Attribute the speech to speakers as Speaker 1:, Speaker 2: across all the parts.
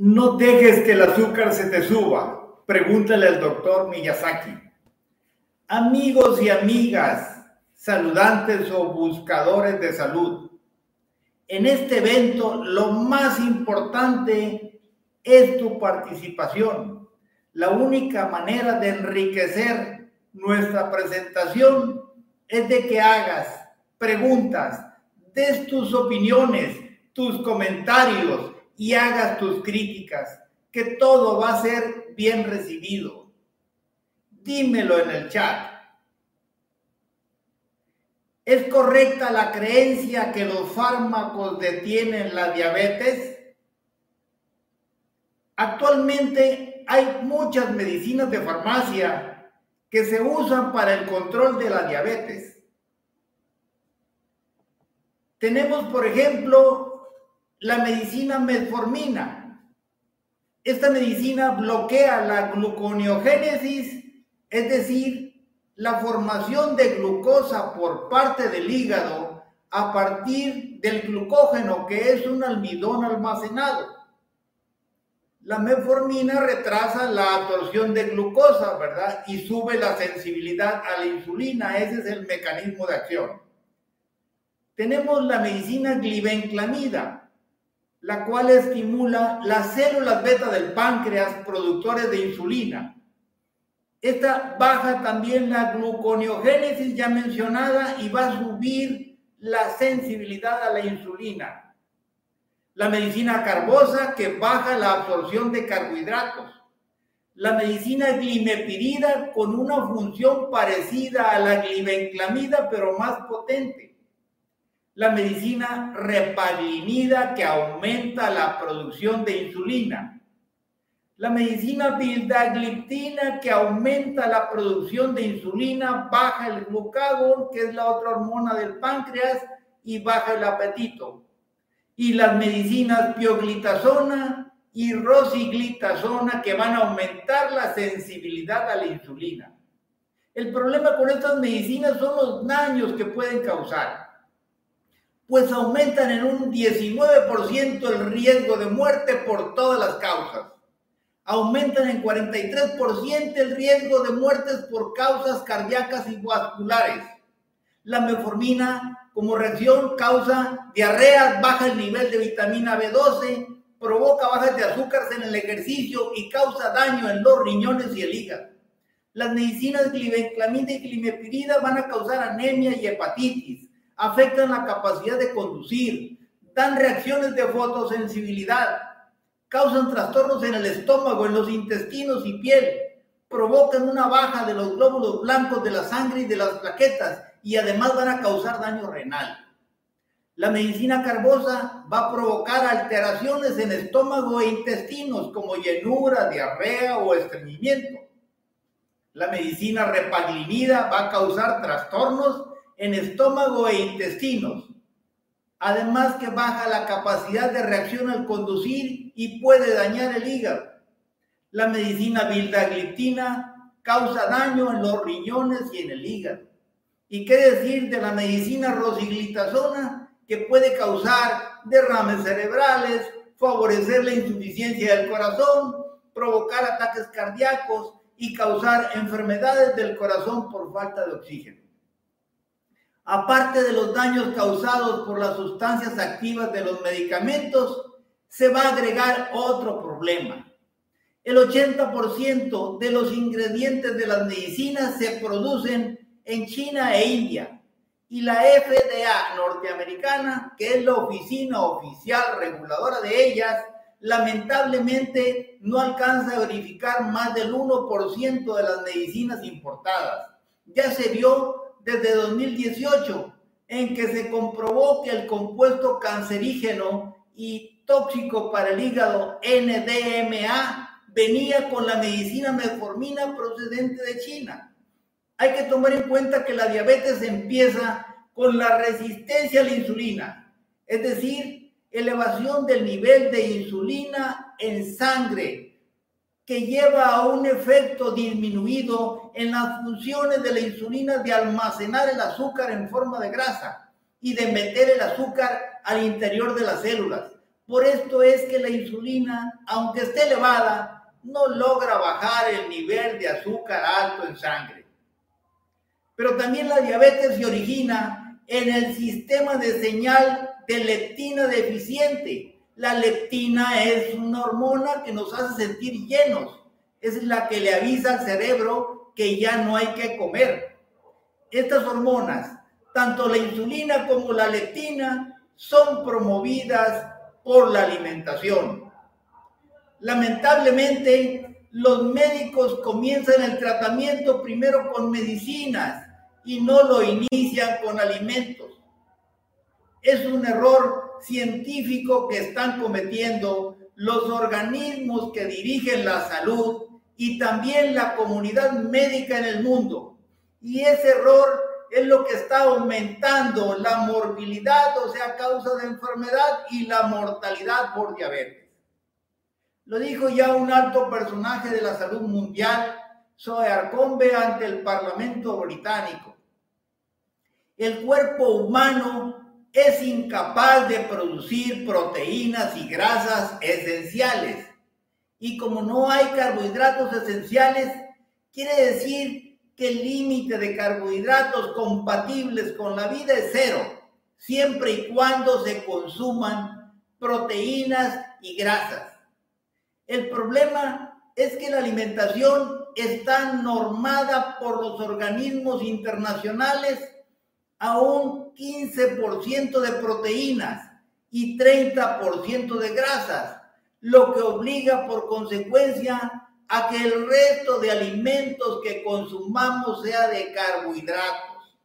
Speaker 1: No dejes que el azúcar se te suba. Pregúntale al doctor Miyazaki. Amigos y amigas, saludantes o buscadores de salud. En este evento lo más importante es tu participación. La única manera de enriquecer nuestra presentación es de que hagas preguntas, des tus opiniones, tus comentarios, y hagas tus críticas, que todo va a ser bien recibido. Dímelo en el chat. ¿Es correcta la creencia que los fármacos detienen la diabetes? Actualmente hay muchas medicinas de farmacia que se usan para el control de la diabetes. Tenemos, por ejemplo, la medicina metformina. Esta medicina bloquea la gluconeogénesis, es decir, la formación de glucosa por parte del hígado a partir del glucógeno, que es un almidón almacenado. La metformina retrasa la absorción de glucosa, ¿verdad? Y sube la sensibilidad a la insulina. Ese es el mecanismo de acción. Tenemos la medicina glibenclamida la cual estimula las células beta del páncreas productores de insulina. Esta baja también la gluconeogénesis ya mencionada y va a subir la sensibilidad a la insulina. La medicina carbosa que baja la absorción de carbohidratos. La medicina glimepirida con una función parecida a la glibenclamida pero más potente la medicina repaglinida que aumenta la producción de insulina, la medicina vildagliptina que aumenta la producción de insulina, baja el glucagón, que es la otra hormona del páncreas, y baja el apetito. Y las medicinas pioglitazona y rosiglitazona que van a aumentar la sensibilidad a la insulina. El problema con estas medicinas son los daños que pueden causar pues aumentan en un 19% el riesgo de muerte por todas las causas. Aumentan en 43% el riesgo de muertes por causas cardíacas y vasculares. La meformina como reacción causa diarrea, baja el nivel de vitamina B12, provoca bajas de azúcar en el ejercicio y causa daño en los riñones y el hígado. Las medicinas glibenclamida y glimepirida van a causar anemia y hepatitis afectan la capacidad de conducir, dan reacciones de fotosensibilidad, causan trastornos en el estómago, en los intestinos y piel, provocan una baja de los glóbulos blancos de la sangre y de las plaquetas y además van a causar daño renal. La medicina carbosa va a provocar alteraciones en estómago e intestinos como llenura, diarrea o estreñimiento. La medicina repaglinida va a causar trastornos en estómago e intestinos. Además que baja la capacidad de reacción al conducir y puede dañar el hígado. La medicina vildagliptina causa daño en los riñones y en el hígado. ¿Y qué decir de la medicina rosiglitazona que puede causar derrames cerebrales, favorecer la insuficiencia del corazón, provocar ataques cardíacos y causar enfermedades del corazón por falta de oxígeno? Aparte de los daños causados por las sustancias activas de los medicamentos, se va a agregar otro problema. El 80% de los ingredientes de las medicinas se producen en China e India. Y la FDA norteamericana, que es la oficina oficial reguladora de ellas, lamentablemente no alcanza a verificar más del 1% de las medicinas importadas. Ya se vio desde 2018 en que se comprobó que el compuesto cancerígeno y tóxico para el hígado NDMA venía con la medicina metformina procedente de China. Hay que tomar en cuenta que la diabetes empieza con la resistencia a la insulina, es decir, elevación del nivel de insulina en sangre que lleva a un efecto disminuido en las funciones de la insulina de almacenar el azúcar en forma de grasa y de meter el azúcar al interior de las células. Por esto es que la insulina, aunque esté elevada, no logra bajar el nivel de azúcar alto en sangre. Pero también la diabetes se origina en el sistema de señal de leptina deficiente. La leptina es una hormona que nos hace sentir llenos. Es la que le avisa al cerebro que ya no hay que comer. Estas hormonas, tanto la insulina como la leptina, son promovidas por la alimentación. Lamentablemente, los médicos comienzan el tratamiento primero con medicinas y no lo inician con alimentos. Es un error científico que están cometiendo los organismos que dirigen la salud y también la comunidad médica en el mundo. Y ese error es lo que está aumentando la morbilidad, o sea, causa de enfermedad y la mortalidad por diabetes. Lo dijo ya un alto personaje de la salud mundial, Zoe Arcombe, ante el Parlamento británico. El cuerpo humano es incapaz de producir proteínas y grasas esenciales. Y como no hay carbohidratos esenciales, quiere decir que el límite de carbohidratos compatibles con la vida es cero, siempre y cuando se consuman proteínas y grasas. El problema es que la alimentación está normada por los organismos internacionales a un 15% de proteínas y 30% de grasas, lo que obliga por consecuencia a que el resto de alimentos que consumamos sea de carbohidratos.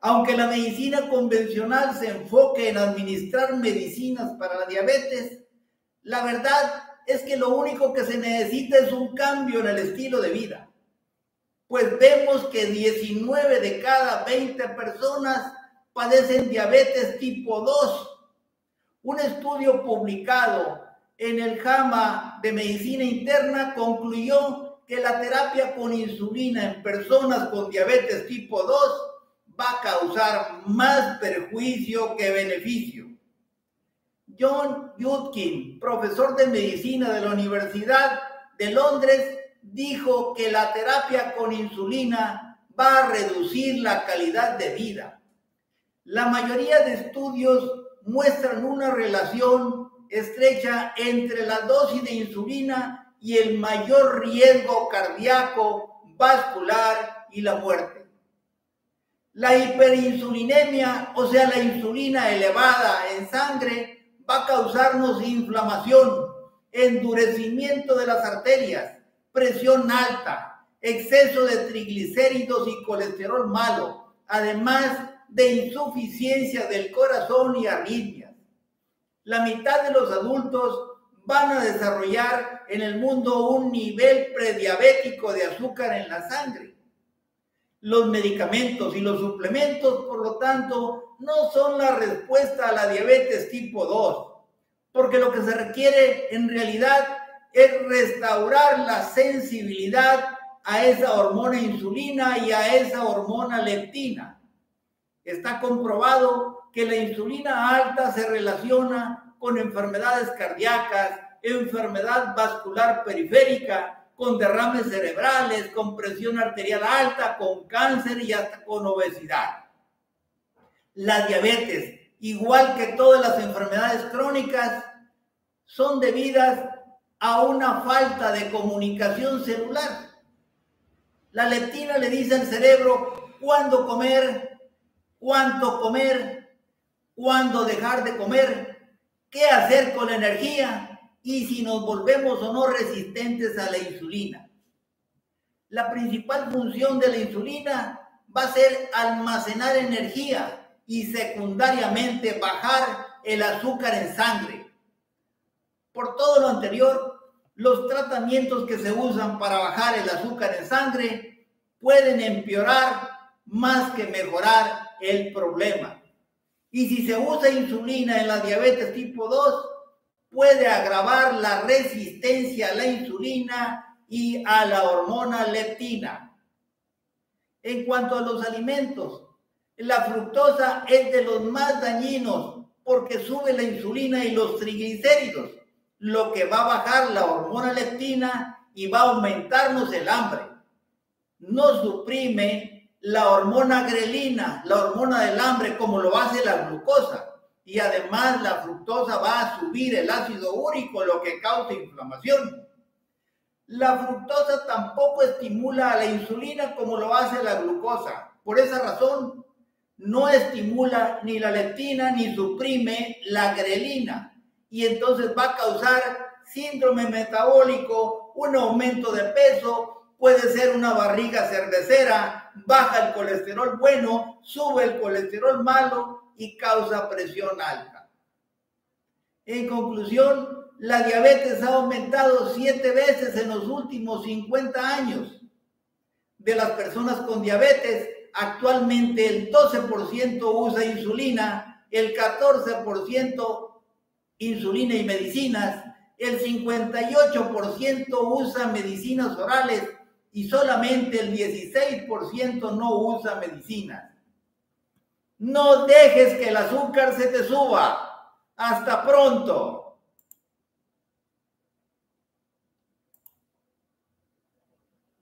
Speaker 1: Aunque la medicina convencional se enfoque en administrar medicinas para la diabetes, la verdad es que lo único que se necesita es un cambio en el estilo de vida. Pues vemos que 19 de cada 20 personas padecen diabetes tipo 2. Un estudio publicado en el JAMA de Medicina Interna concluyó que la terapia con insulina en personas con diabetes tipo 2 va a causar más perjuicio que beneficio. John Yudkin, profesor de medicina de la Universidad de Londres, dijo que la terapia con insulina va a reducir la calidad de vida. La mayoría de estudios muestran una relación estrecha entre la dosis de insulina y el mayor riesgo cardíaco, vascular y la muerte. La hiperinsulinemia, o sea, la insulina elevada en sangre, va a causarnos inflamación, endurecimiento de las arterias, presión alta, exceso de triglicéridos y colesterol malo, además de insuficiencia del corazón y arritmia la mitad de los adultos van a desarrollar en el mundo un nivel prediabético de azúcar en la sangre. Los medicamentos y los suplementos, por lo tanto, no son la respuesta a la diabetes tipo 2, porque lo que se requiere en realidad es restaurar la sensibilidad a esa hormona insulina y a esa hormona leptina. Está comprobado que la insulina alta se relaciona con enfermedades cardíacas, enfermedad vascular periférica, con derrames cerebrales, con presión arterial alta, con cáncer y hasta con obesidad. La diabetes, igual que todas las enfermedades crónicas, son debidas a una falta de comunicación celular. La leptina le dice al cerebro cuándo comer, cuánto comer, cuándo dejar de comer, qué hacer con la energía y si nos volvemos o no resistentes a la insulina. La principal función de la insulina va a ser almacenar energía y secundariamente bajar el azúcar en sangre. Por todo lo anterior, los tratamientos que se usan para bajar el azúcar en sangre pueden empeorar más que mejorar el problema. Y si se usa insulina en la diabetes tipo 2, puede agravar la resistencia a la insulina y a la hormona leptina. En cuanto a los alimentos, la fructosa es de los más dañinos porque sube la insulina y los triglicéridos, lo que va a bajar la hormona leptina y va a aumentarnos el hambre. No suprime la hormona grelina, la hormona del hambre, como lo hace la glucosa. Y además la fructosa va a subir el ácido úrico, lo que causa inflamación. La fructosa tampoco estimula a la insulina como lo hace la glucosa. Por esa razón, no estimula ni la leptina ni suprime la grelina y entonces va a causar síndrome metabólico, un aumento de peso, puede ser una barriga cervecera, baja el colesterol bueno, sube el colesterol malo y causa presión alta. En conclusión, la diabetes ha aumentado siete veces en los últimos 50 años. De las personas con diabetes, Actualmente el 12% usa insulina, el 14% insulina y medicinas, el 58% usa medicinas orales y solamente el 16% no usa medicinas. No dejes que el azúcar se te suba. Hasta pronto.